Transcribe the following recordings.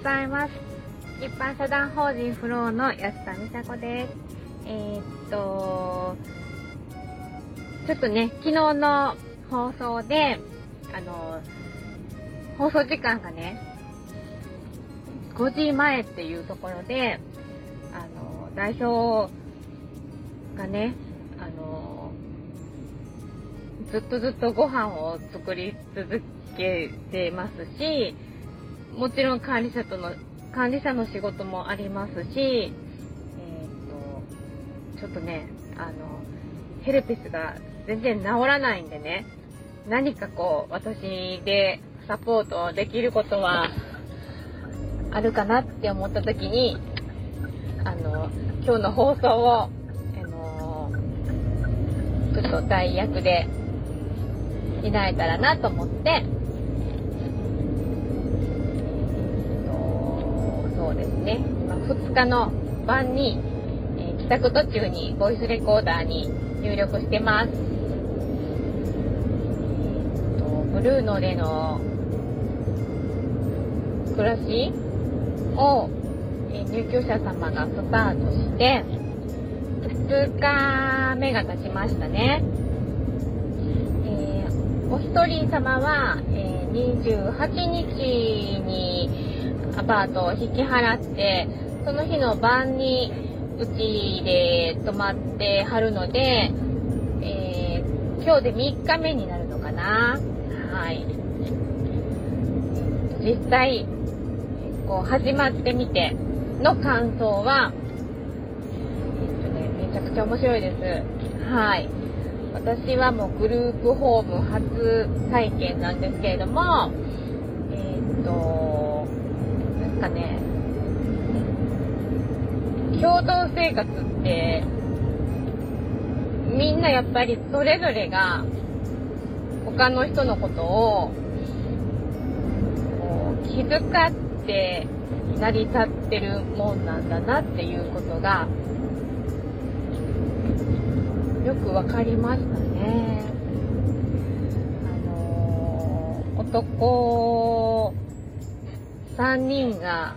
ざいます。一般社団法人フローの安田美佐子です。えー、っと、ちょっとね、昨日の放送で、あの、放送時間がね、5時前っていうところで、あの、代表がね、あの、ずっとずっとご飯を作り続けてますし、もちろん管理者との、管理者の仕事もありますし、えっ、と、ちょっとね、あの、ヘルペスが全然治らないんでね、何かこう、私でサポートできることはあるかなって思った時に、あの、今日の放送を、あの、ちょっと代役で担えたらなと思って、ですね、ま2日の晩に、え帰宅途中にボイスレコーダーに入力してます。ブルーノでの暮らしを、入居者様がスタートして、2日目が経ちましたね。えー、お一人様は、えー、28日にアパートを引き払って、その日の晩にうちで泊まってはるので、えー、今日で3日目になるのかな。はい。実際、こう始まってみての感想は、えっとね、めちゃくちゃ面白いです。はい。私はもうグループホーム初体験なんですけれども、えー、っと、かね、共同生活って、みんなやっぱりそれぞれが他の人のことを気遣って成り立ってるもんなんだなっていうことがよく分かりましたね。あのー、男3人が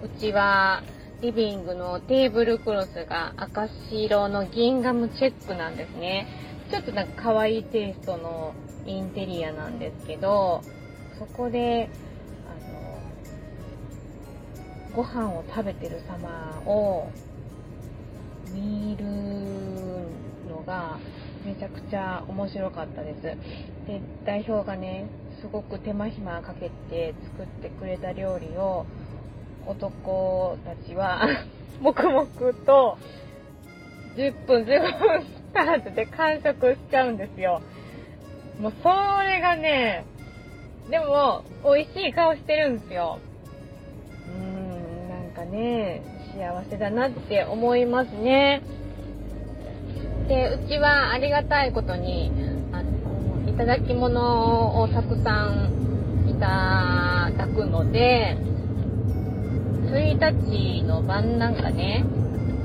うちはリビングのテーブルクロスが赤白のギンガムチェックなんですね。ちょっとなんか可愛いテイストのインテリアなんですけど、そこであのご飯を食べてる様を見るのがめちゃくちゃ面白かったです。で、代表がね、すごく手間暇かけて作ってくれた料理を男たちは 黙々と10分15分足らずで完食しちゃうんですよ。もうそれがね、でも美味しい顔してるんですよ。うん。なんかね、幸せだなって思いますね。で、うちはありがたいことに、あの、いただき物をたくさんいただくので、1日の晩なんかね、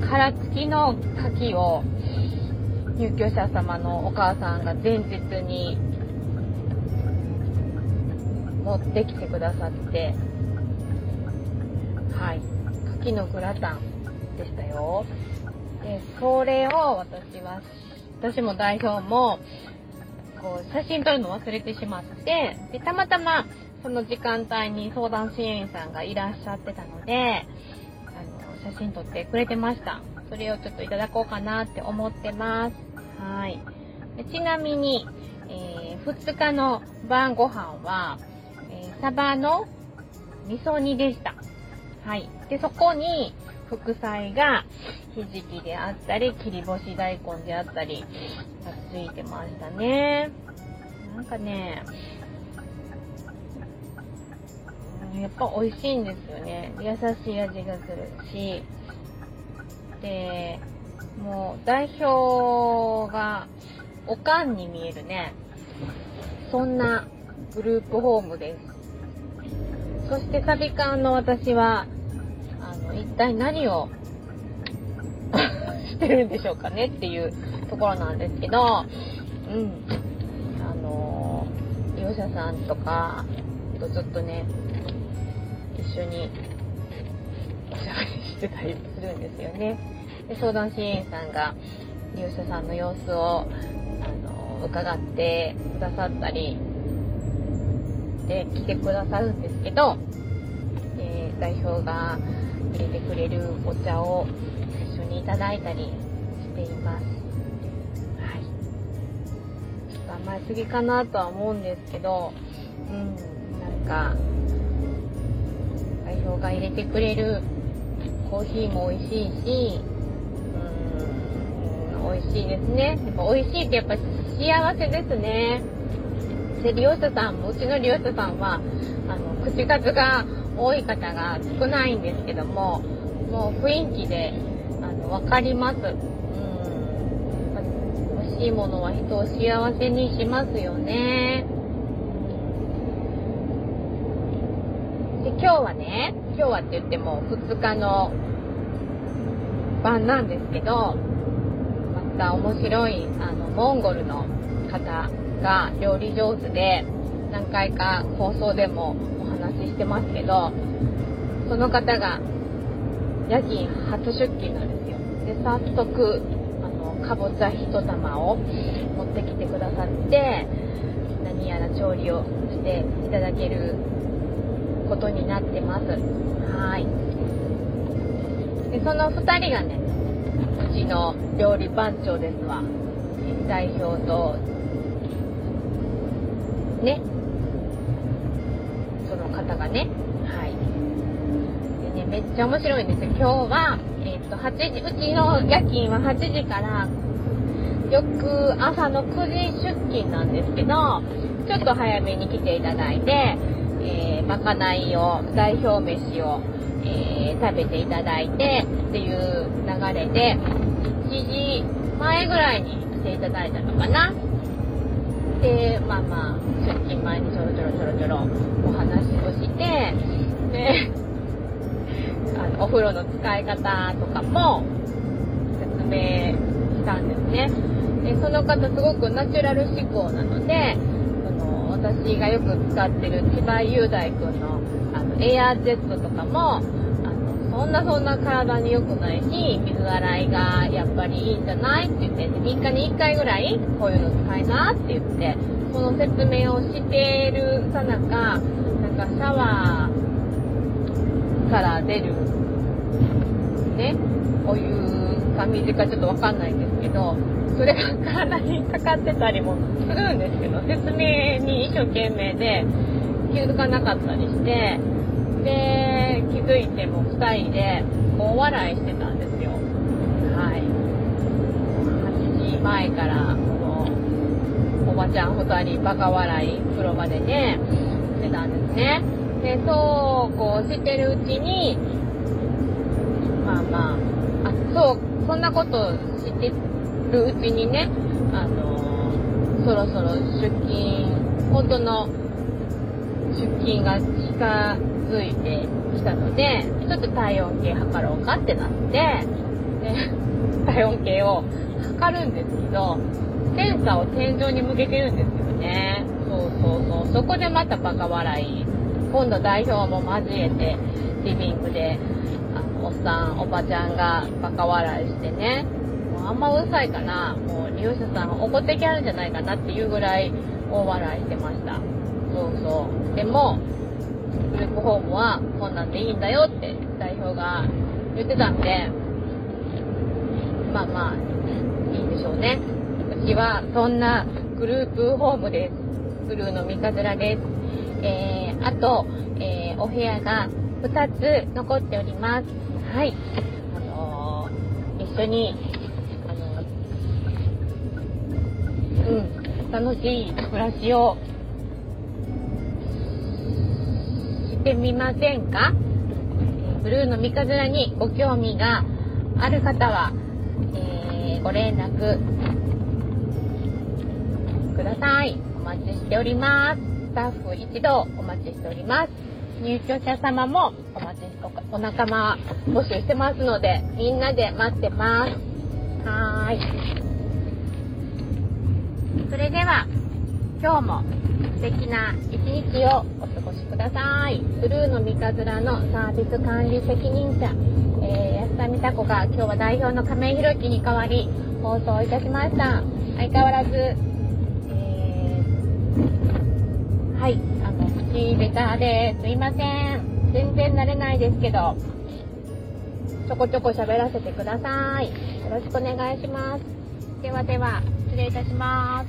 殻付きの牡蠣を入居者様のお母さんが前日に持ってきてくださって、はい。きのグラタンでしたよ。で、それを私は、私も代表も、こう、写真撮るの忘れてしまって、で、たまたま、その時間帯に相談支援員さんがいらっしゃってたので、あの、写真撮ってくれてました。それをちょっといただこうかなって思ってます。はい。ちなみに、えー、2日の晩ご飯は、えー、サバの味噌煮でした。はい。で、そこに、副菜が、ひじきであったり、切り干し大根であったり、がついてましたね。なんかね、やっぱ美味しいんですよね。優しい味がするし。で、もう代表がおかんに見えるね。そんなグループホームです。そしてサビ缶の私は一体何を してるんでしょうかねっていうところなんですけど、うん。あの利用者さんとかとずっとね、一緒に おしゃべりしてたりするんですよね。で相談支援員さんが利用者さんの様子をあの伺ってくださったりで来てくださるんですけど、えー、代表が入れてくれるお茶を一緒にいただいたりしています。はい。ちょっと甘えすぎかなとは思うんですけど、うん、なんか、代表が入れてくれるコーヒーも美味しいし、うん、美味しいですね。やっぱ美味しいってやっぱ幸せですね。で、利用者さんも、うちの利用者さんは、あの、口数が多い方が少ないんですけども、もう雰囲気で、あの、わかります。うん。美味しいものは人を幸せにしますよね。で、今日はね、今日はって言っても2日の晩なんですけど、また面白い、あの、モンゴルの方が料理上手で、何回か放送でもお話してますけど、その方が夜勤初出勤なんですよ。で、早速、あの、かぼちゃ一玉を持ってきてくださって、何やら調理をしていただけることになってます。はい。で、その2人がね、うちの料理番長ですわ。代表とね。方がね。はい。でね、めっちゃ面白いんですよ。今日は、えっ、と、8時、うちの夜勤は8時から、よく朝の9時出勤なんですけど、ちょっと早めに来ていただいて、えー、まかないを、代表飯を、えー、食べていただいてっていう流れで、1時前ぐらいに来ていただいたのかな。で、まあまあ、出勤前にちょろちょろちょろちょろお話あの、お風呂の使い方とかも説明したんですね。で、その方すごくナチュラル思考なので、その、私がよく使ってる千葉雄大くんの、あの、エアージェットとかも、あのそんなそんな体に良くないし、水洗いがやっぱりいいんじゃないって言って、3日に1回ぐらいこういうの使いなって言って、その説明をしているさなか、なんかシャワーから出る、ね、お湯か水かちょっとわかんないんですけど、それが体にかかってたりもするんですけど、説明に一生懸命で気づかなかったりして、で、気づいても2人で大笑いしてたんですよ。はい。8時前から、この、おばちゃん2人バカ笑い風呂場でね、してたんですね。で、そうこうしてるうちに、まあまあ、あ、そう、そんなことしてるうちにね、あのそろそろ出勤、本当の出勤が近づいてきたので、ちょっと体温計測ろうかってなって、で、体温計を測るんですけど、センサーを天井に向けてるんですよね。そうそうそう。そこでまたバカ笑い。今度代表も交えて、リビングで、おっさん、おばちゃんがバカ笑いしてね。もうあんまうるさいかな。もう利用者さん怒ってきゃるんじゃないかなっていうぐらい大笑いしてました。そうそう。でも、グループホームはこんなんでいいんだよって代表が言ってたんで、まあまあ、いいんでしょうね。うちはそんなグループホームです。ブルーの三日面です。えー、あと、えー、お部屋が2つ残っております。はい。あのー、一緒に、あのー、うん、楽しい暮らしをってみませんか？ブルーの三日面にご興味がある方は、えー、ご連絡ください。お待ちしております。スタッフ一同お待ちしております。入居者様もお待ちお仲間募集してますので、みんなで待ってます。はーい。それでは、今日も素敵な一日をお過ごしください。ブルーの三日面のサービス管理責任者、えー、安田美佐子が今日は代表の亀井宏樹に代わり放送いたしました。相変わらず、えー、はい、しベターです。すいません。全然慣れないですけど、ちょこちょこ喋らせてください。よろしくお願いします。ではでは、失礼いたします。